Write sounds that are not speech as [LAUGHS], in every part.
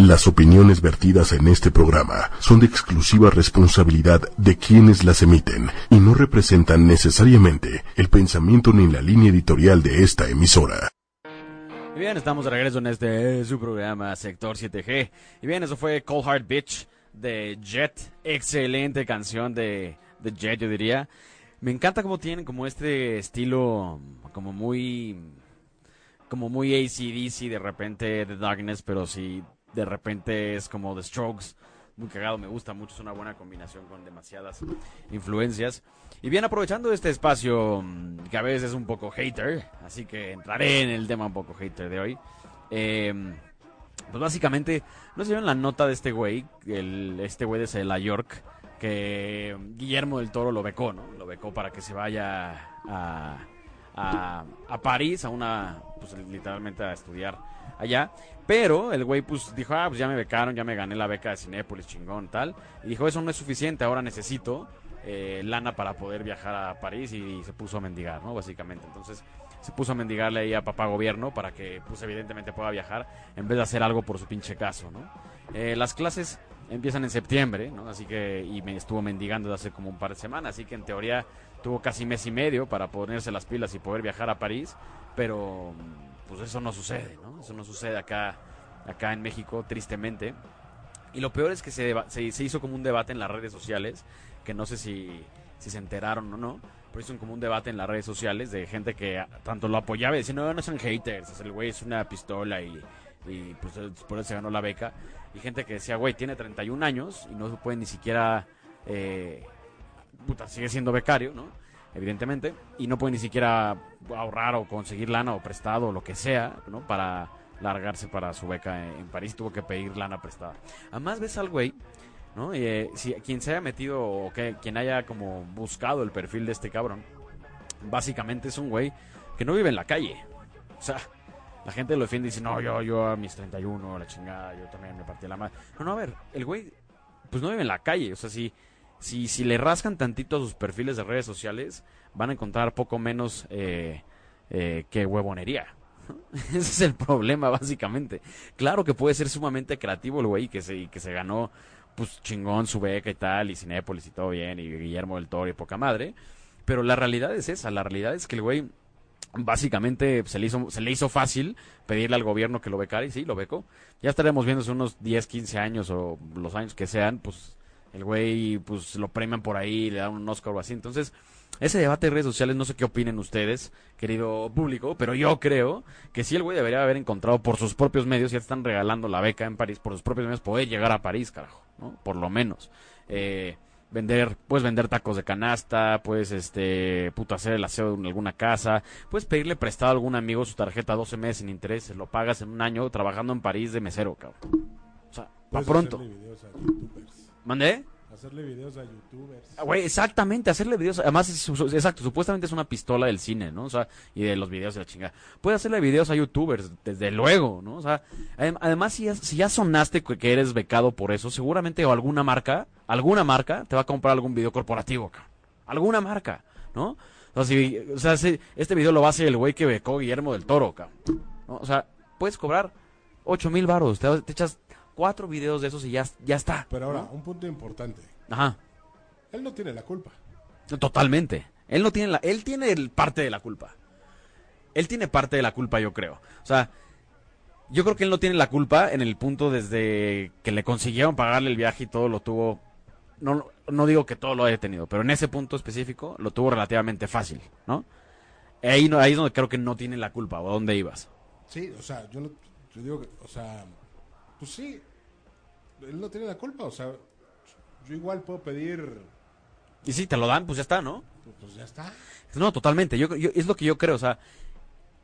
Las opiniones vertidas en este programa son de exclusiva responsabilidad de quienes las emiten y no representan necesariamente el pensamiento ni la línea editorial de esta emisora. Y bien, estamos de regreso en este su programa Sector 7G. Y bien, eso fue Cold Heart Bitch de Jet. Excelente canción de, de Jet, yo diría. Me encanta cómo tienen como este estilo como muy como muy ACDC de repente de Darkness, pero sí de repente es como The Strokes, muy cagado, me gusta mucho, es una buena combinación con demasiadas influencias. Y bien, aprovechando este espacio mm, que a veces es un poco hater, así que entraré en el tema un poco hater de hoy. Em, pues básicamente, no se vieron la nota de este güey, el, este güey de la York, que Guillermo del Toro lo becó, ¿no? Lo becó para que se vaya a, a, París, a una, pues literalmente a estudiar allá. Pero el güey pues dijo, ah, pues ya me becaron, ya me gané la beca de Cinépolis, chingón, tal. Y dijo, eso no es suficiente, ahora necesito eh, lana para poder viajar a París y, se puso a mendigar, ¿no? Básicamente. Entonces se puso a mendigarle ahí a papá gobierno para que pues evidentemente pueda viajar en vez de hacer algo por su pinche caso, ¿no? Eh, las clases empiezan en septiembre, ¿no? Así que, y me estuvo mendigando desde hace como un par de semanas, así que en teoría tuvo casi mes y medio para ponerse las pilas y poder viajar a París, pero pues eso no sucede, ¿no? Eso no sucede acá, acá en México, tristemente. Y lo peor es que se, se, hizo como un debate en las redes sociales, que no sé si, se enteraron o no, pero hizo como un debate en las redes sociales de gente que tanto lo apoyaba y decía, no, no son haters, el güey es una pistola y, y pues por eso se ganó la beca. Y gente que decía, güey, tiene 31 años y no puede ni siquiera, eh, puta, sigue siendo becario, ¿no? evidentemente, y no puede ni siquiera ahorrar o conseguir lana o prestado o lo que sea, ¿no? Para largarse para su beca en, París, tuvo que pedir lana prestada. Además ves al güey, ¿no? Eh, si quien se haya metido o que quien haya como buscado el perfil de este cabrón, básicamente es un güey que no vive en la calle. O sea, la gente lo defiende y dice, no, yo, yo a mis 31, la chingada, yo también me partí la madre. No, no, a ver, el güey, pues no vive en la calle. O sea, si si, si le rascan tantito a sus perfiles de redes sociales, van a encontrar poco menos eh, eh, que huevonería. [LAUGHS] Ese es el problema, básicamente. Claro que puede ser sumamente creativo el güey que se, que se ganó, pues chingón su beca y tal, y Cinépolis y todo bien, y Guillermo del Toro y poca madre. Pero la realidad es esa, la realidad es que el güey básicamente se le hizo se le hizo fácil pedirle al gobierno que lo becara y sí, lo becó. Ya estaremos viendo unos 10, 15 años o los años que sean, pues el güey pues lo premian por ahí, le dan un Oscar o así. Entonces, ese debate de redes sociales, no sé qué opinen ustedes, querido público, pero yo creo que sí el güey debería haber encontrado por sus propios medios, ya están regalando la beca en París, por sus propios medios poder llegar a París, carajo, ¿no? Por lo menos. Eh, vender, puedes vender tacos de canasta, puedes este, puto hacer el aseo en alguna casa, puedes pedirle prestado a algún amigo su tarjeta 12 meses sin intereses, lo pagas en un año trabajando en París de mesero, cabrón. O sea, para pronto. ¿Mandé? Hacerle videos a youtubers. Ah, güey, exactamente, hacerle videos. Además, exacto, supuestamente es una pistola del cine, ¿no? O sea, y de los videos de la chingada. Puede hacerle videos a youtubers, desde luego, ¿no? O sea, además, si ya, si ya sonaste que eres becado por eso, seguramente o alguna marca, alguna marca te va a comprar algún video corporativo, Alguna marca, ¿no? O sea, si, este video lo va a hacer el güey que becó Guillermo del Toro, cabrón. O sea, puedes cobrar 8 mil baros, te, te echas cuatro videos de esos y ya, ya está. Pero ahora, un punto importante. Ajá. Él no tiene la culpa. Totalmente. Él no tiene la, él tiene parte de la culpa. Él tiene parte de la culpa, yo creo. O sea, yo creo que él no tiene la culpa en el punto desde que le consiguieron pagarle el viaje y todo lo tuvo. No, no digo que todo lo haya tenido, pero en ese punto específico lo tuvo relativamente fácil, ¿no? Ahí, ahí es donde creo que no tiene la culpa, o dónde ibas. Sí, o sea, yo, no, yo digo que, o sea, pues sí, él no tiene la culpa, o sea, yo igual puedo pedir... Y si te lo dan, pues ya está, ¿no? Pues, pues ya está. No, totalmente, yo, es lo que yo creo, o sea,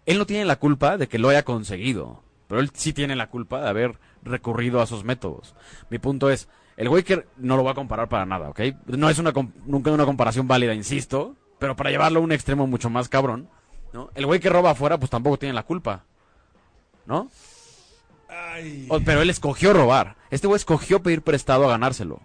él no tiene la culpa de que lo haya conseguido, pero él sí tiene la culpa de haber recurrido a esos métodos. Mi punto es, el güey que no lo va a comparar para nada, ¿ok? No es una, nunca una comparación válida, insisto, pero para llevarlo a un extremo mucho más cabrón, ¿no? El güey que roba afuera, pues tampoco tiene la culpa, ¿no? pero él escogió robar. Este güey escogió pedir prestado a ganárselo.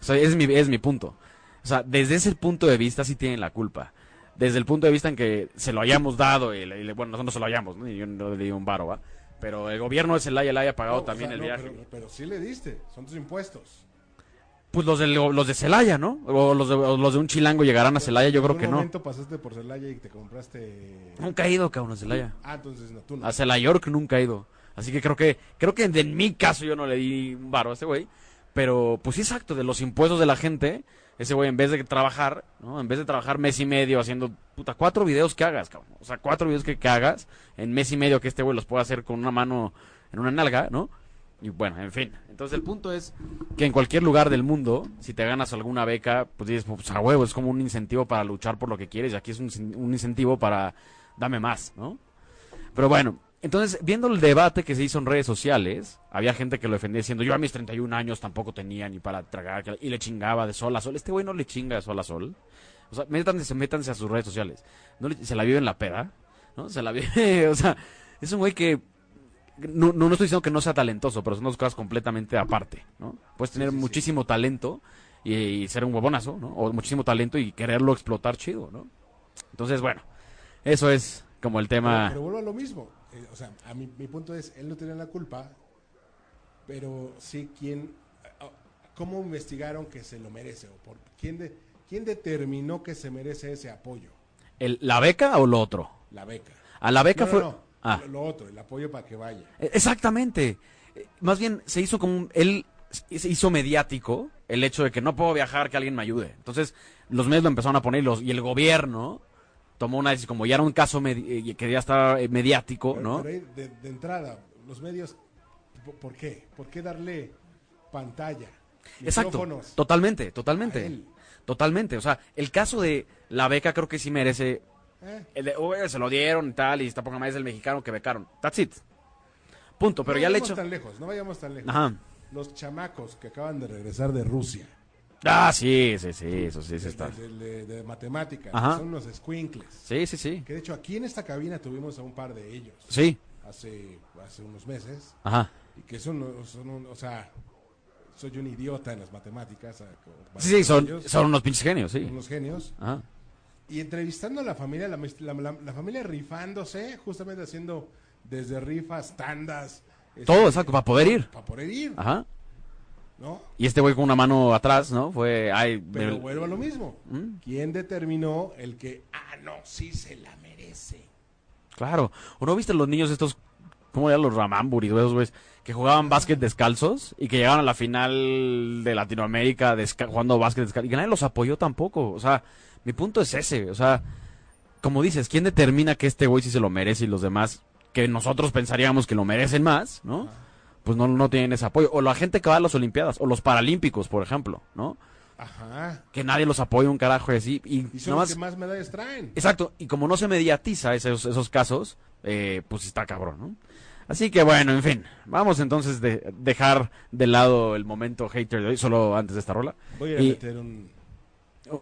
O sea, es mi, es mi punto. O sea, desde ese punto de vista sí tienen la culpa. Desde el punto de vista en que se lo hayamos dado, y, bueno, nosotros no se lo hayamos, ¿no? yo no le di un varo, ¿va? Pero el gobierno de Celaya le haya pagado No, o también sea, el no, viaje. Pero, pero sí le diste, son tus impuestos. Pues los de, los de Celaya, ¿no? O los de, o los de un chilango llegarán a Celaya, yo ¿En creo que no. momento pasaste por Celaya y te compraste... Nunca he ido, cabrón, a Celaya. Ah, entonces no, tú no. A nunca he ido. Así que creo que, creo que en mi caso yo no le di un varo a ese güey. Pero, pues sí, exacto, de los impuestos de la gente, ese güey en vez de trabajar, ¿no? En vez de trabajar mes y medio haciendo, puta, cuatro videos que hagas, cabrón. O sea, cuatro videos que, que hagas en mes y medio que este güey los pueda hacer con una mano en una nalga, ¿no? Y bueno, en fin. Entonces el punto es que en cualquier lugar del mundo, si te ganas alguna beca, pues dices, pues a huevo, es como un incentivo para luchar por lo que quieres. Y aquí es un, un incentivo para dame más, ¿no? Pero bueno, entonces, viendo el debate que se hizo en redes sociales, había gente que lo defendía diciendo, yo a mis 31 años tampoco tenía ni para tragar, y le chingaba de sol a sol. Este güey no le chinga de sol a sol. O sea, métanse, métanse a sus redes sociales. No le- se la vive en la peda, ¿no? Se la vive, [LAUGHS] o sea, es un güey que... No, no, no estoy diciendo que no sea talentoso, pero son dos cosas completamente aparte, ¿no? Puedes tener sí, sí. muchísimo talento y, y ser un huevonazo, ¿no? O muchísimo talento y quererlo explotar chido, ¿no? Entonces, bueno, eso es como el Pero, tema... pero vuelvo a lo mismo. Eh, o sea, a mi, mi punto es, él no tenía la culpa, pero sí quién... ah, ¿Cómo investigaron que se lo merece? ¿O por, quién, de, ¿Quién determinó que se merece ese apoyo? El- ¿La beca o lo otro? La beca. A la beca No, fue... no, Ah, lo, lo otro, el apoyo para que vaya. e- exactamente. Eh, Más bien, se hizo como... un- Él se hizo mediático el hecho de que no puedo viajar, que alguien me ayude. Entonces, los medios lo empezaron a poner y, los, y el gobierno tomó una decisión, como ya era un caso medi- eh, que ya estaba eh, mediático, Pero- ¿no? pero ahí, de, de entrada, los medios, ¿por, por qué? ¿Por qué darle pantalla? Exacto. Totalmente, totalmente. Totalmente. O sea, el caso de la beca creo que sí merece... ¿Eh? El de, "Oye, se lo dieron y tal, y está poca más el mexicano que becaron. That's it. Punto. Pero no ya vayamos hecho... tan lejos, no vayamos tan lejos. Ajá. Los chamacos que acaban de regresar de Rusia, Ah, sí, sí, sí, eso sí, está. de- de- de matemáticas, Ajá. son unos squinkles. Sí, sí, sí. Que de hecho aquí en esta cabina tuvimos a un par de ellos Sí. hace, hace unos meses. Ajá. Y que son, son un- o sea, soy un idiota en las matemáticas. Sí, sí, son, ellos, son unos pinches genios, sí. unos genios. Ajá. Y entrevistando a la familia, la, la- la- la familia rifándose, justamente haciendo desde rifas, tandas. este, Todo, exacto, para poder ir. Para poder ir, Ajá. ¿No? Y este güey con una mano atrás, ¿no? Fue, ay, Pero me- vuelvo a lo mismo. ¿Mm? ¿Quién determinó el que, ah, no, sí se la merece? claro. ¿O no viste los niños estos, cómo eran los Ramamburis, esos güeyes, que jugaban básquet descalzos y que llegaban a la final de Latinoamérica jugando básquet descalzo y que nadie los apoyó tampoco? O sea, mi punto es ese, o sea, como dices, ¿quién determina que este güey sí se lo merece y los demás que nosotros pensaríamos que lo merecen más, ¿no? Pues no, no tienen ese apoyo. O la gente que va a las Olimpiadas, o los Paralímpicos, por ejemplo, ¿no? Ajá. que nadie los apoya un carajo y así. Y, Y son nomás- los que más medallas traen. Exacto, y como no se mediatiza esos, esos casos, eh, pues está cabrón, ¿no? Así que bueno, en fin, vamos entonces de dejar de lado el momento hater de hoy, solo antes de esta rola. Voy a Y- meter un,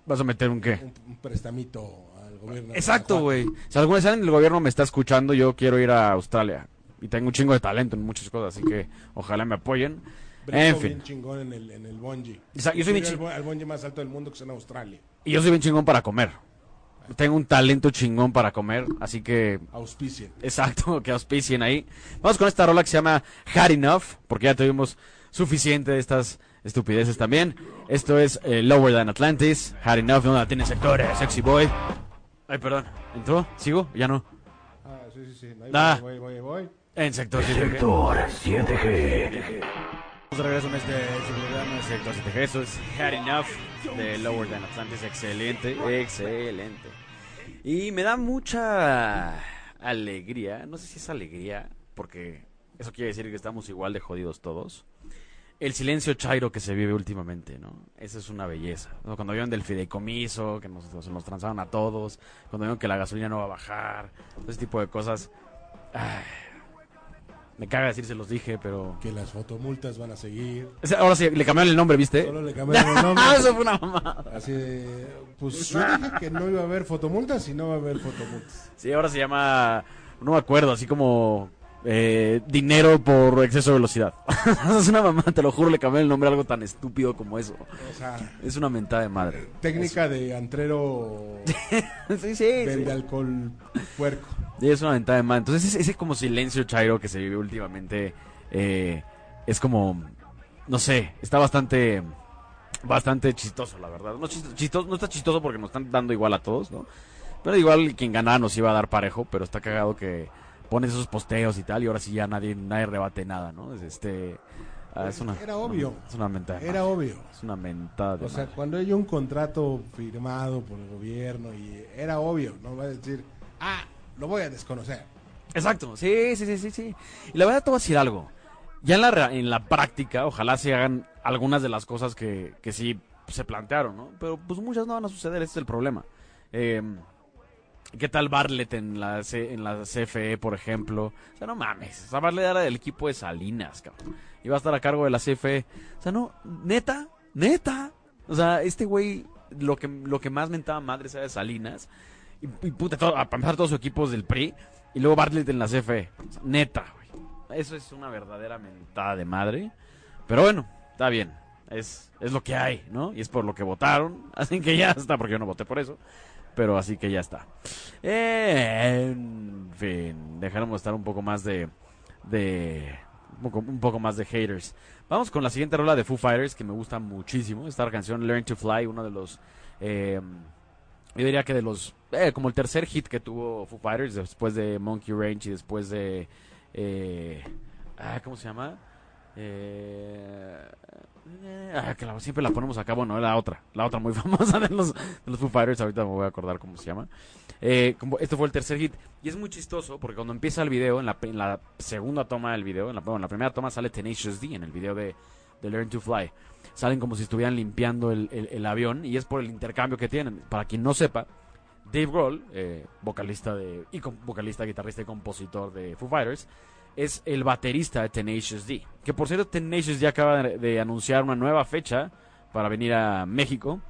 ¿Vas a meter un qué? un, un prestamito al gobierno. Exacto, güey. Si alguna vez del gobierno me está escuchando, yo quiero ir a Australia. Y tengo un chingo de talento en muchas cosas, así que ojalá me apoyen. Brinco En fin. bien chingón en el, en el bungee. Yo soy bien al bungee más alto del mundo que es en Australia. Y yo soy bien chingón para comer. Tengo un talento chingón para comer, así que Auspicien. Exacto, [LAUGHS] que auspicien ahí. Vamos con esta rola que se llama Had Enough, porque ya tuvimos suficiente de estas estupideces también. Esto es eh, Lower Than Atlantis, Had Enough, no la tiene sectores, Sexy Boy. Ay, perdón, ¿entró? ¿Sigo? Ya no. Ah, sí, sí, sí. Ahí Ah. voy, voy, voy, voy. En sector 7G. Sector 7G. Estamos de regreso en este programa, sector 7G. Eso es Had Enough de Lower Than Atlantis. Excelente, excelente. Y me da mucha alegría, no sé si es alegría, porque eso quiere decir que estamos igual de jodidos todos. El silencio chairo que se vive últimamente, ¿no? Esa es una belleza. Cuando vieron del fideicomiso, que nos, se nos transaron a todos, cuando vieron que la gasolina no va a bajar, ese tipo de cosas. ay, me caga decir, se los dije, pero... Que las fotomultas van a seguir. O sea, Ahora sí, le cambiaron el nombre, ¿viste? Solo le cambiaron el nombre. [LAUGHS] Ah, eso fue una mamada. Así de, pues yo dije que no iba a haber fotomultas y no va a haber fotomultas. Sí, ahora se llama, no me acuerdo, así como eh, dinero por exceso de velocidad. [LAUGHS] es una mamá, te lo juro, le cambié el nombre a algo tan estúpido como eso. O sea, Es una mentada de madre. técnica de antrero [LAUGHS] sí, sí, vende sí. alcohol puerco. Es una mentada de madre. Entonces ese, ese como silencio chairo que se vive últimamente eh, es como, no sé, está bastante, bastante chistoso, la verdad. No, chist- chistoso, no está chistoso porque nos están dando igual a todos, ¿no? Pero igual quien ganara nos iba a dar parejo, pero está cagado que pones esos posteos y tal y ahora sí ya nadie, nadie rebate nada, ¿no? Es Este, ah, es una, Era obvio. Es una mentada. Era madre. obvio. Es una mentada O sea, madre. cuando hay un contrato firmado por el gobierno y era obvio, no va a decir, ah, lo voy a desconocer. Exacto, sí, sí, sí, sí, sí. Y la verdad te voy a decir algo. Ya en la, en la práctica, ojalá se hagan algunas de las cosas que, que sí se plantearon, ¿no? Pero pues muchas no van a suceder, ese es el problema. Eh, ¿Qué tal Bartlett en la, C- en la CFE, por ejemplo? O sea, no mames. O sea, Bartlett era del equipo de Salinas, cabrón. Iba a estar a cargo de la CFE. O sea, no, neta, neta. O sea, este güey, lo que, lo que más mentaba madre era de Salinas. Y, puta, todo, a empezar todos sus equipos del PRI. Y luego Bartlett en la CFE. O sea, neta, güey. Eso es una verdadera mentada de madre. Pero bueno, está bien. Es, es lo que hay, ¿no? Y es por lo que votaron. [LAUGHS] Así que ya está, porque yo no voté por eso. Pero así que ya está. Eh, en fin, dejaremos estar un poco más de. de un, poco, más de haters. Vamos con la siguiente rola de Foo Fighters que me gusta muchísimo. Esta canción, Learn to Fly, uno de los. eh, yo diría que de los. eh, como el tercer hit que tuvo Foo Fighters después de Monkey Range y después de. ah, ¿Cómo se llama? Eh, ah, que la- siempre la ponemos acá, bueno, la otra, la otra muy [LAUGHS] famosa de los, de los Foo Fighters, ahorita me voy a acordar cómo se llama. Eh, como, este fue el tercer hit, y es muy chistoso porque cuando empieza el video, en la, en la segunda toma del video, en la, bueno, en la primera toma sale Tenacious D en el video de, de Learn to Fly. Salen como si estuvieran limpiando el, el- el avión, y es por el intercambio que tienen. Para quien no sepa, Dave Grohl, eh, vocalista de, y vocalista, guitarrista y compositor de Foo Fighters, es el baterista de Tenacious D. Que por cierto, Tenacious D acaba de, anunciar una nueva fecha para venir a México.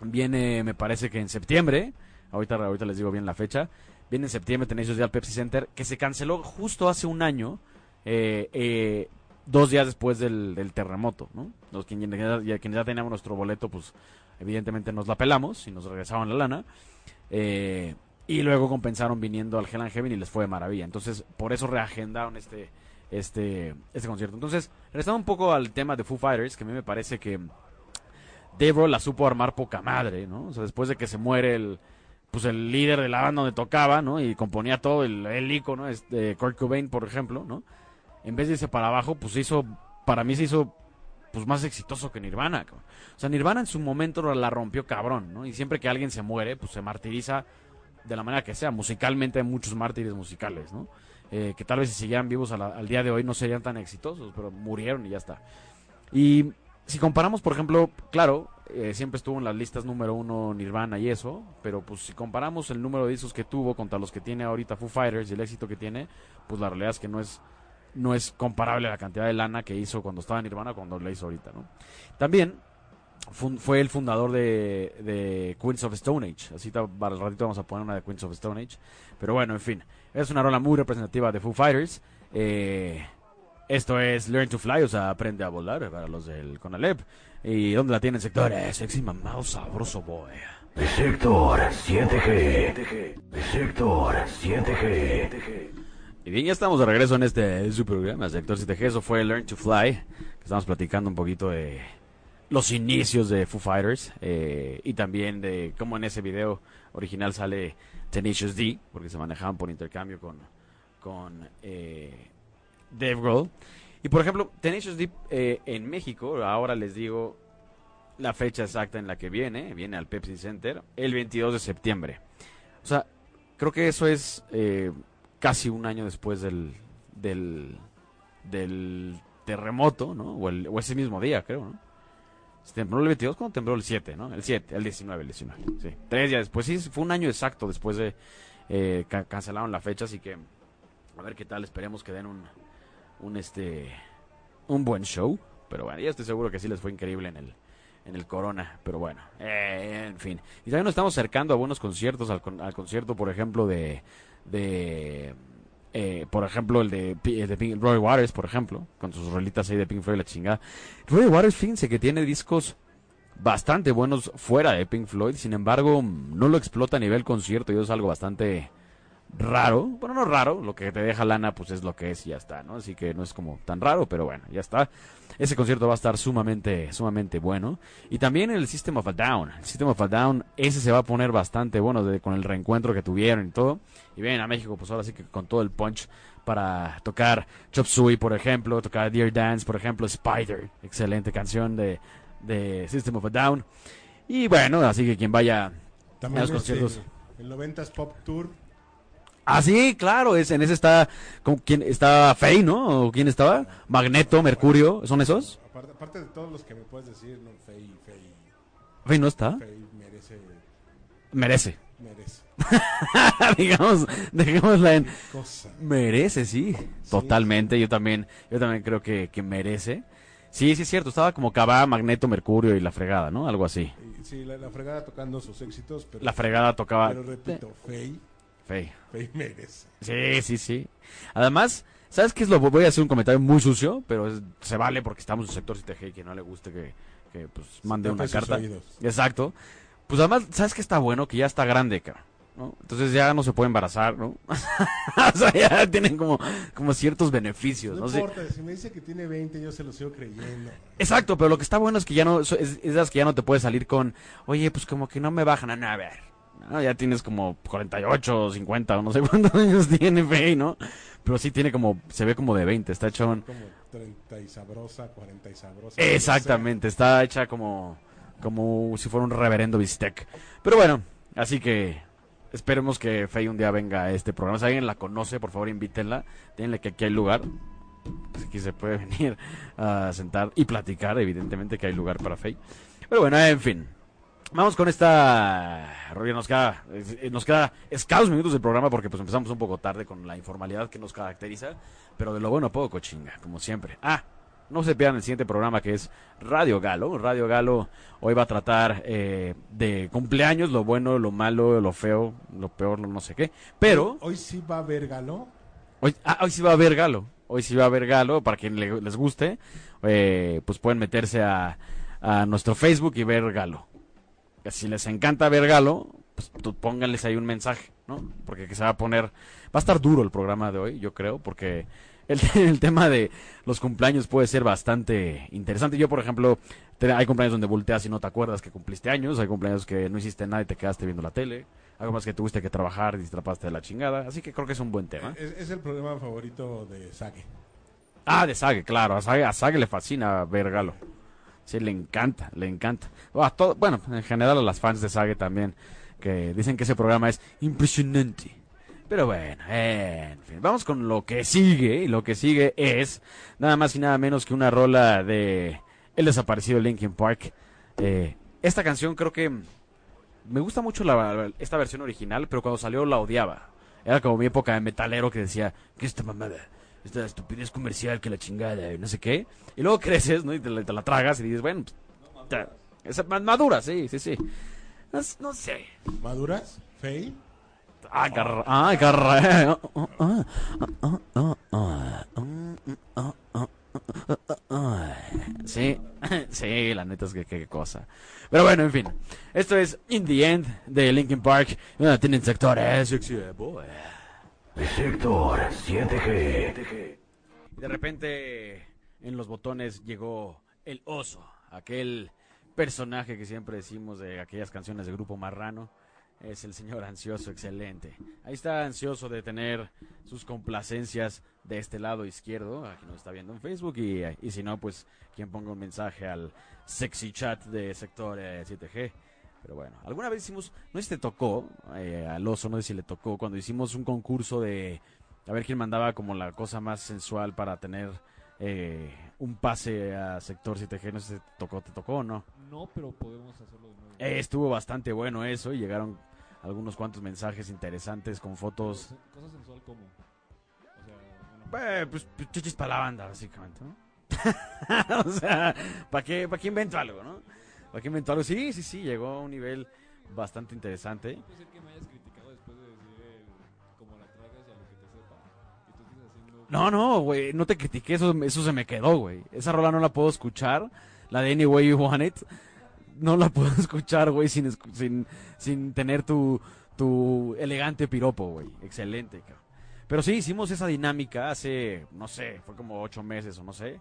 Viene, me parece que en septiembre. Ahorita, ahorita les digo bien la fecha. Viene en septiembre Tenacious D al Pepsi Center, que se canceló justo hace un año, eh, eh, dos días después del, terremoto. ¿no? Los ya- quienes ya teníamos nuestro boleto, pues evidentemente nos la pelamos y nos regresaban la lana. Eh, y luego compensaron viniendo al Hell and Heaven y les fue de maravilla. Entonces, por eso reagendaron este, este, este concierto. Entonces, regresando un poco al tema de Foo Fighters, que a mí me parece que Grohl la supo armar poca madre, ¿no? O sea, después de que se muere el, pues el líder de la banda donde tocaba, ¿no? Y componía todo, el, el ícono, este, Kurt Cobain, por ejemplo, ¿no? En vez de irse para abajo, pues hizo, para mí se hizo, pues más exitoso que Nirvana. O sea, Nirvana en su momento la rompió cabrón, ¿no? Y siempre que alguien se muere, pues se martiriza de la manera que sea. Musicalmente hay muchos mártires musicales, ¿no? Eh, que tal vez si siguieran vivos al día de hoy no serían tan exitosos, pero murieron y ya está. Y si comparamos, por ejemplo, claro, eh, siempre estuvo en las listas número uno Nirvana y eso, pero pues si comparamos el número de discos que tuvo contra los que tiene ahorita Foo Fighters y el éxito que tiene, pues la realidad es que no es no es comparable a la cantidad de lana que hizo cuando estaba en Nirvana cuando la hizo ahorita, ¿no? También fun- fue el fundador de, de Queens of Stone Age. Así para el ratito vamos a poner una de Queens of Stone Age. Pero bueno, en fin. Es una rola muy representativa de Foo Fighters. Eh, esto es Learn to Fly, o sea, aprende a volar para los del Conalep. ¿Y dónde la tienen, sector? Eh, sexy mamado sabroso boy. Sector 7G. Sector 7G. Y bien, ya estamos de regreso en este su programa, Sector 7G. Eso fue Learn to Fly. Que estamos platicando un poquito de los inicios de Foo Fighters. eh, y también de cómo en ese video original sale Tenacious D. Porque se manejaban por intercambio con, con eh, Dave Grohl. Y por ejemplo, Tenacious D eh, en México, ahora les digo la fecha exacta en la que viene. Viene al Pepsi Center el 22 de septiembre. O sea, creo que eso es eh, casi un año después del, del, terremoto, ¿no? O, el- o ese mismo día, creo, ¿no? ¿Se tembló el 22? ¿Cuándo tembló el 7, no? El 7, el 19, el 19, sí. Tres días después, sí, fue un año exacto después de... Eh, ca- cancelaron la fecha, así que... A ver qué tal, esperemos que den un... Un, este... Un buen show. Pero bueno, ya estoy seguro que sí les fue increíble en el... En el Corona, pero bueno, eh, en fin. Y también nos estamos acercando a buenos conciertos, al, con- al concierto, por ejemplo, de, de Eh, por ejemplo, el de, el de Pink- Roy Waters, por ejemplo, con sus rolitas ahí de Pink Floyd, la chingada. Roy Waters, fíjense que tiene discos bastante buenos fuera de Pink Floyd, sin embargo, no lo explota a nivel concierto y es algo bastante raro. Bueno, no raro, lo que te deja lana pues es lo que es y ya está, ¿no? Así que no es como tan raro, pero bueno, ya está. Ese concierto va a estar sumamente, sumamente bueno. Y también el System of a Down. El System of a Down, ese se va a poner bastante bueno de- con el reencuentro que tuvieron y todo. Y ven a México, pues ahora sí que con todo el punch para tocar Chop Suey, por ejemplo, tocar Dear Dance, por ejemplo, Spider, excelente canción de, de System of a Down. Y bueno, así que quien vaya También los este, conciertos. el 90s Pop Tour. Ah, sí, claro, es, en ese está, ¿con quién está Fey, ¿no? ¿O quién estaba? Magneto, Mercurio, ¿son esos? Aparte, aparte de todos los que me puedes decir, no, Fey, Fey, Fey no está. Fey merece, Merece. merece. [LAUGHS] Digamos, dejémosla en Cosa. merece, sí, totalmente. Yo también, yo también creo que, que merece. Sí, sí es cierto, estaba como Cabá, Magneto, Mercurio y la fregada, ¿no? Algo así. Sí, la, la fregada tocando sus éxitos, pero, La fregada tocaba pero repito, Fey, Fey. Fey merece. Sí, sí, sí. Además, ¿sabes qué es lo? Voy a hacer un comentario muy sucio, pero es- se vale porque estamos en un sector CTG y que no le guste que, que, pues, mande una carta. oídos. Exacto. Pues además, ¿sabes qué está bueno? Que ya está grande, cabrón. ¿no? Entonces ya no se puede embarazar, ¿no? [LAUGHS] o sea, ya tienen como, como ciertos beneficios, No ¿no? Importa, si me dice que tiene 20, yo se lo sigo creyendo. Exacto, pero lo que está bueno es que ya no, es, es las que ya no te puedes salir con, oye, pues como que no me bajan a nada, a ver. ¿No? Ya tienes como 48 o 50 o no sé [LAUGHS] cuántos años tiene Fey, ¿no? Pero sí tiene como, se ve como de 20, está hecho en- Como 30 y sabrosa, 40 y sabrosa. Exactamente, está hecha como, como si fuera un reverendo bistec. Pero bueno, así que esperemos que Faye un día venga a este programa. Si alguien la conoce, por favor invítenla. Díganle que aquí hay lugar. Pues aquí se puede [LAUGHS] venir a sentar y platicar, evidentemente que hay lugar para Faye. Pero bueno, en fin. Vamos con esta... Roger, nos queda, eh, nos queda escasos minutos del programa porque pues empezamos un poco tarde con la informalidad que nos caracteriza. Pero de lo bueno poco, chinga, como siempre. Ah, no se pierdan el siguiente programa que es Radio Galo. Radio Galo hoy va a tratar eh, de cumpleaños, lo bueno, lo malo, lo feo, lo peor, lo no sé qué. Pero Hoy sí va a haber galo. hoy, ah, hoy sí va a haber Galo. Hoy sí va a haber Galo. Para quien le- les guste, eh, pues pueden meterse a, a nuestro Facebook y ver Galo. Si les encanta ver Galo, pues tú pónganles ahí un mensaje, ¿no? Porque que se va a poner... Va a estar duro el programa de hoy, yo creo, porque el, [LAUGHS] el tema de los cumpleaños puede ser bastante interesante. Yo, por ejemplo, te- hay cumpleaños donde volteas y no te acuerdas que cumpliste años, hay cumpleaños que no hiciste nada y te quedaste viendo la tele, algo más que tuviste que trabajar y te atrapaste de la chingada, así que creo que es un buen tema. Es, es el programa favorito de Sage. Ah, de Sage, claro, a Sage, a Sage le fascina ver Galo. Sí, le encanta, le encanta. Todo- bueno, en general a las fans de Sage también, que dicen que ese programa es impresionante. Pero bueno, en fin, vamos con lo que sigue, y lo que sigue es nada más y nada menos que una rola de El desaparecido Linkin Park. Eh, esta canción creo que me gusta mucho la- esta versión original, pero cuando salió la odiaba. Era como mi época de metalero que decía, ¿qué es esta mamada? esta estupidez comercial que la chingada, no sé qué. Y luego creces, ¿no? Y te la, tragas y dices, bueno, pues, te, es más madura, sí, sí, sí. No, sé. ¿Maduras? ¿Fail? Ah, garra. Sí, sí, la neta es que qué cosa. Pero bueno, en fin. Esto es In the End de Linkin Park. Tienen sectores sexy boy. Sector 7G. Y de repente en los botones llegó el oso, aquel personaje que siempre decimos de aquellas canciones de grupo marrano. Es el señor ansioso, excelente. Ahí está ansioso de tener sus complacencias de este lado izquierdo, aquí nos está viendo en Facebook, y, y si no, pues quien ponga un mensaje al sexy chat de sector eh, 7G. Pero bueno, alguna vez hicimos, no sé si te tocó, eh, al oso, no sé si le tocó, cuando hicimos un concurso de a ver quién mandaba como la cosa más sensual para tener eh, un pase a sector 7G, no sé si te tocó, te tocó o no. No, pero podemos hacerlo de nuevo. Eh, estuvo bastante bueno eso y llegaron algunos cuantos mensajes interesantes con fotos. Cosa, cosa sensual como. O sea, bueno, Eh, pues, pues, chichis para la banda, básicamente, ¿no? [LAUGHS] o sea, ¿para qué, ¿para qué invento algo, no? ¿Para qué invento algo? Sí, sí, sí, llegó a un nivel bastante interesante. no puede ser que me hayas criticado después de decir el, como la tragas y a lo que te sepa. Y No, no, güey, no te critiqué, eso, eso se me quedó, güey. Esa rola no la puedo escuchar, la de Anyway You Want It. No la [LAUGHS] puedo escuchar, güey, sin, sin, sin tener tu, tu elegante piropo, güey. Excelente, cabrón. Pero sí, hicimos esa dinámica hace, no sé, fue como ocho meses o no sé.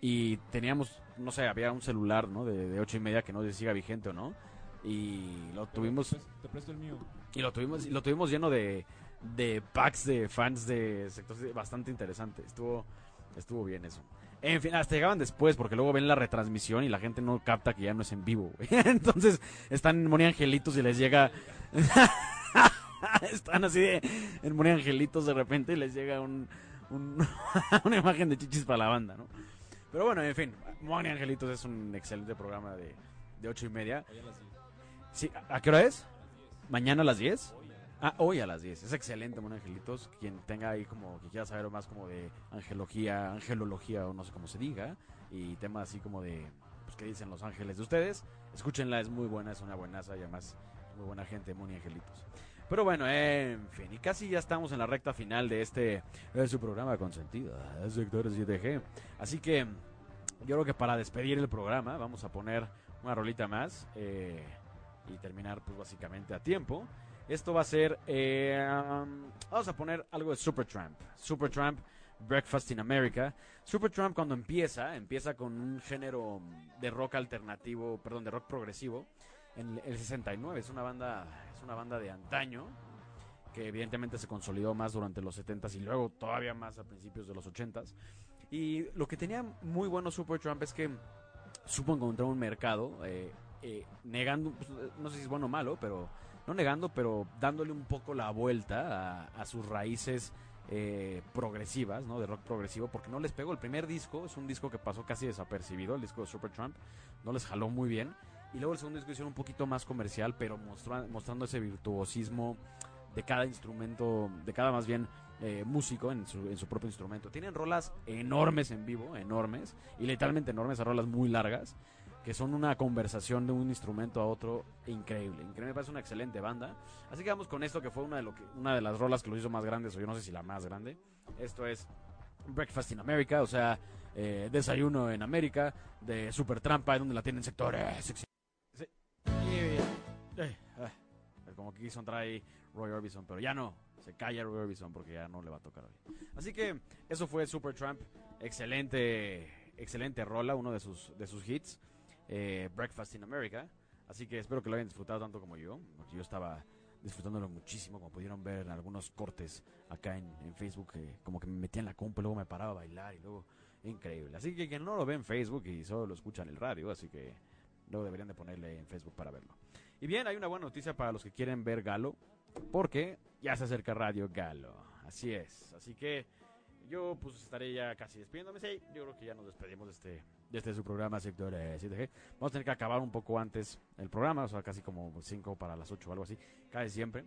Y teníamos, no sé, había un celular, ¿no? De, de ocho y media que no si siga vigente o no. Y lo tuvimos, Te presto- te presto el mío. y lo tuvimos, y lo tuvimos lleno de, de packs de fans de sectores bastante interesante. Estuvo, estuvo bien eso. En fin, hasta llegaban después, porque luego ven la retransmisión y la gente no capta que ya no es en vivo, güey. [LAUGHS] Entonces están en Moni Angelitos y les llega. [LAUGHS] están así de, en Moni Angelitos de repente y les llega un, un- [LAUGHS] una imagen de chichis para la banda, ¿no? Pero bueno, en fin, Moni Angelitos es un excelente programa de, de ocho y media. Las. Sí, ¿a a qué hora es? ¿Mañana a las 10? Ah, hoy a las 10. Es excelente, Mon Angelitos. Quien tenga ahí como que quiera saber más como de angelología, angelología o no sé cómo se diga. Y temas así como de, pues, qué dicen los ángeles de ustedes. Escúchenla, es muy buena, es una buenaza y además muy buena gente, Moni Angelitos. Pero bueno, en fin, y casi ya estamos en la recta final de este, de su programa consentido, eh, Sector 7G. Así que yo creo que para despedir el programa vamos a poner una rolita más eh, y terminar pues básicamente a tiempo. Esto va a ser, eh, vamos a poner algo de Supertramp. Supertramp, Breakfast in America. Supertramp cuando empieza, empieza con un género de rock alternativo, perdón, de rock progresivo. En el 69 es una banda, es una banda de antaño que evidentemente se consolidó más durante los 70s y luego todavía más a principios de los 80s. Y lo que tenía muy bueno Supertramp es que supo encontrar un mercado eh, eh, negando, pues, no sé si es bueno o malo, pero no negando, pero dándole un poco la vuelta a, sus raíces eh, progresivas, ¿no? De rock progresivo, porque no les pegó. El primer disco es un disco que pasó casi desapercibido, el disco de Supertramp, no les jaló muy bien. Y luego el segundo disco un poquito más comercial, pero mostra- mostrando ese virtuosismo de cada instrumento, de cada más bien eh, músico en su, en su propio instrumento. Tienen rolas enormes en vivo, enormes, y literalmente enormes, a rolas muy largas, que son una conversación de un instrumento a otro increíble. Increíble, me parece una excelente banda. Así que vamos con esto, que fue una de, lo que, una de las rolas que los hizo más grandes, o yo no sé si la más grande. Esto es Breakfast in America, o sea, eh, Desayuno en América, de Super Trampa, donde la tienen sectores. Y, eh, ah, como que quiso entrar ahí Roy Orbison, pero ya no. Se calla Roy Orbison porque ya no le va a tocar hoy. Así que eso fue Super Tramp. Excelente, excelente rola, uno de sus, de sus hits. eh, Breakfast in America. Así que espero que lo hayan disfrutado tanto como yo. Porque yo estaba disfrutándolo muchísimo, como pudieron ver en algunos cortes acá en, Facebook. eh, como que me metía en la compu y luego me paraba a bailar y luego... Increíble. Así que quien no lo ve en Facebook y solo lo escucha en el radio, así que luego deberían de ponerle en Facebook para verlo. Y bien, hay una buena noticia para los que quieren ver Galo, porque ya se acerca Radio Galo. Así es. Así que yo pues estaré ya casi despidiéndome. Sí, yo creo que ya nos despedimos de este, de este su programa Sector eh, 7G. Vamos a tener que acabar un poco antes el programa, o sea, casi como 5 para las 8 o algo así, casi siempre.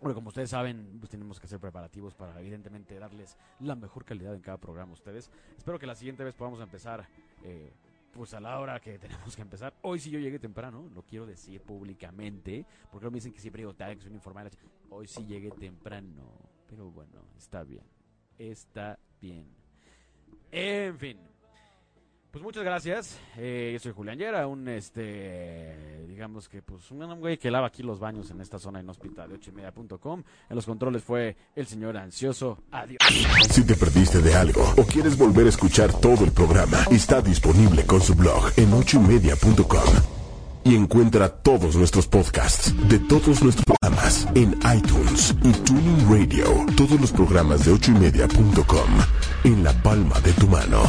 Bueno, como ustedes saben, pues tenemos que hacer preparativos para evidentemente darles la mejor calidad en cada programa a ustedes. Espero que la siguiente vez podamos empezar eh, pues a la hora que tenemos que empezar. Hoy sí yo llegué temprano, lo quiero decir públicamente, porque luego me dicen que siempre digo tarde, que soy un informal. Hoy sí llegué temprano, pero bueno, está bien, está bien. En fin. Pues muchas gracias. Eh, yo soy Julián Yera, un este, digamos que pues un, güey que lava aquí los baños en esta zona inhóspita de 8 y media.com. En los controles fue el señor ansioso. Adiós. Si te perdiste de algo o quieres volver a escuchar todo el programa, está disponible con su blog en ochoymedia.com. Y encuentra todos nuestros podcasts de todos nuestros programas en iTunes y Tuning Radio. Todos los programas de ochoymedia.com en la palma de tu mano.